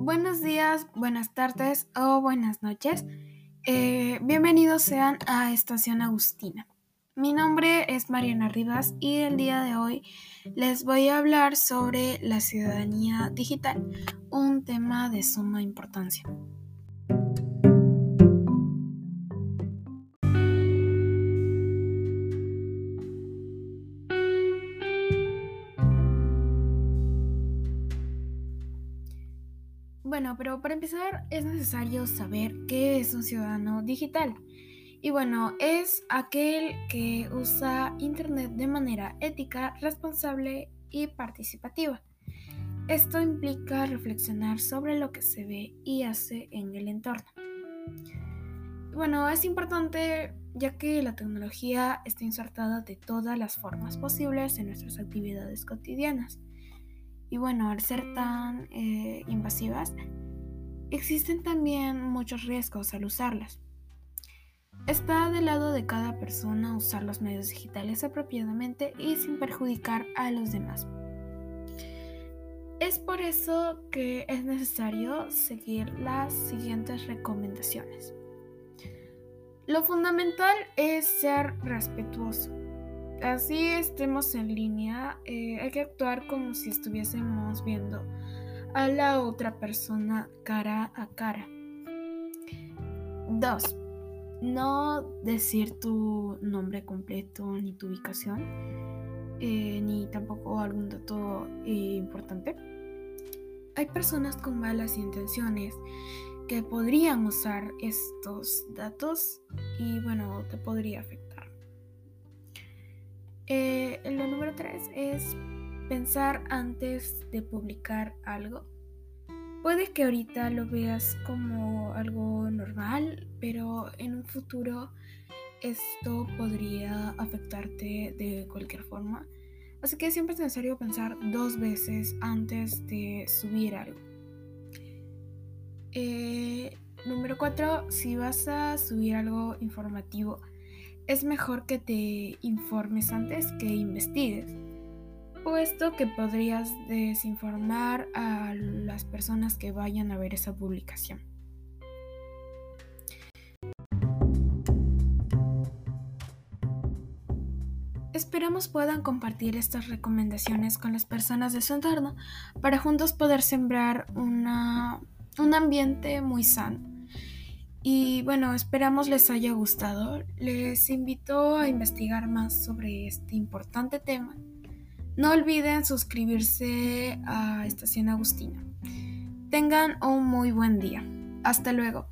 buenos días, buenas tardes o buenas noches. Eh, bienvenidos sean a Estación Agustina. Mi nombre es Mariana Rivas y el día de hoy les voy a hablar sobre la ciudadanía digital, un tema de suma importancia. Bueno, pero para empezar es necesario saber qué es un ciudadano digital. Y bueno, es aquel que usa Internet de manera ética, responsable y participativa. Esto implica reflexionar sobre lo que se ve y hace en el entorno. Bueno, es importante ya que la tecnología está insertada de todas las formas posibles en nuestras actividades cotidianas. Y bueno, al ser tan eh, invasivas, existen también muchos riesgos al usarlas. Está del lado de cada persona usar los medios digitales apropiadamente y sin perjudicar a los demás. Es por eso que es necesario seguir las siguientes recomendaciones. Lo fundamental es ser respetuoso así estemos en línea, eh, hay que actuar como si estuviésemos viendo a la otra persona cara a cara. 2. No decir tu nombre completo ni tu ubicación, eh, ni tampoco algún dato eh, importante. Hay personas con malas intenciones que podrían usar estos datos y bueno, te podría afectar. Eh, lo número tres es pensar antes de publicar algo. Puede que ahorita lo veas como algo normal, pero en un futuro esto podría afectarte de cualquier forma. Así que siempre es necesario pensar dos veces antes de subir algo. Eh, número 4. Si vas a subir algo informativo, es mejor que te informes antes que investigues, puesto que podrías desinformar a las personas que vayan a ver esa publicación. Esperamos puedan compartir estas recomendaciones con las personas de su entorno para juntos poder sembrar un ambiente muy sano. Y bueno, esperamos les haya gustado. Les invito a investigar más sobre este importante tema. No olviden suscribirse a Estación Agustina. Tengan un muy buen día. Hasta luego.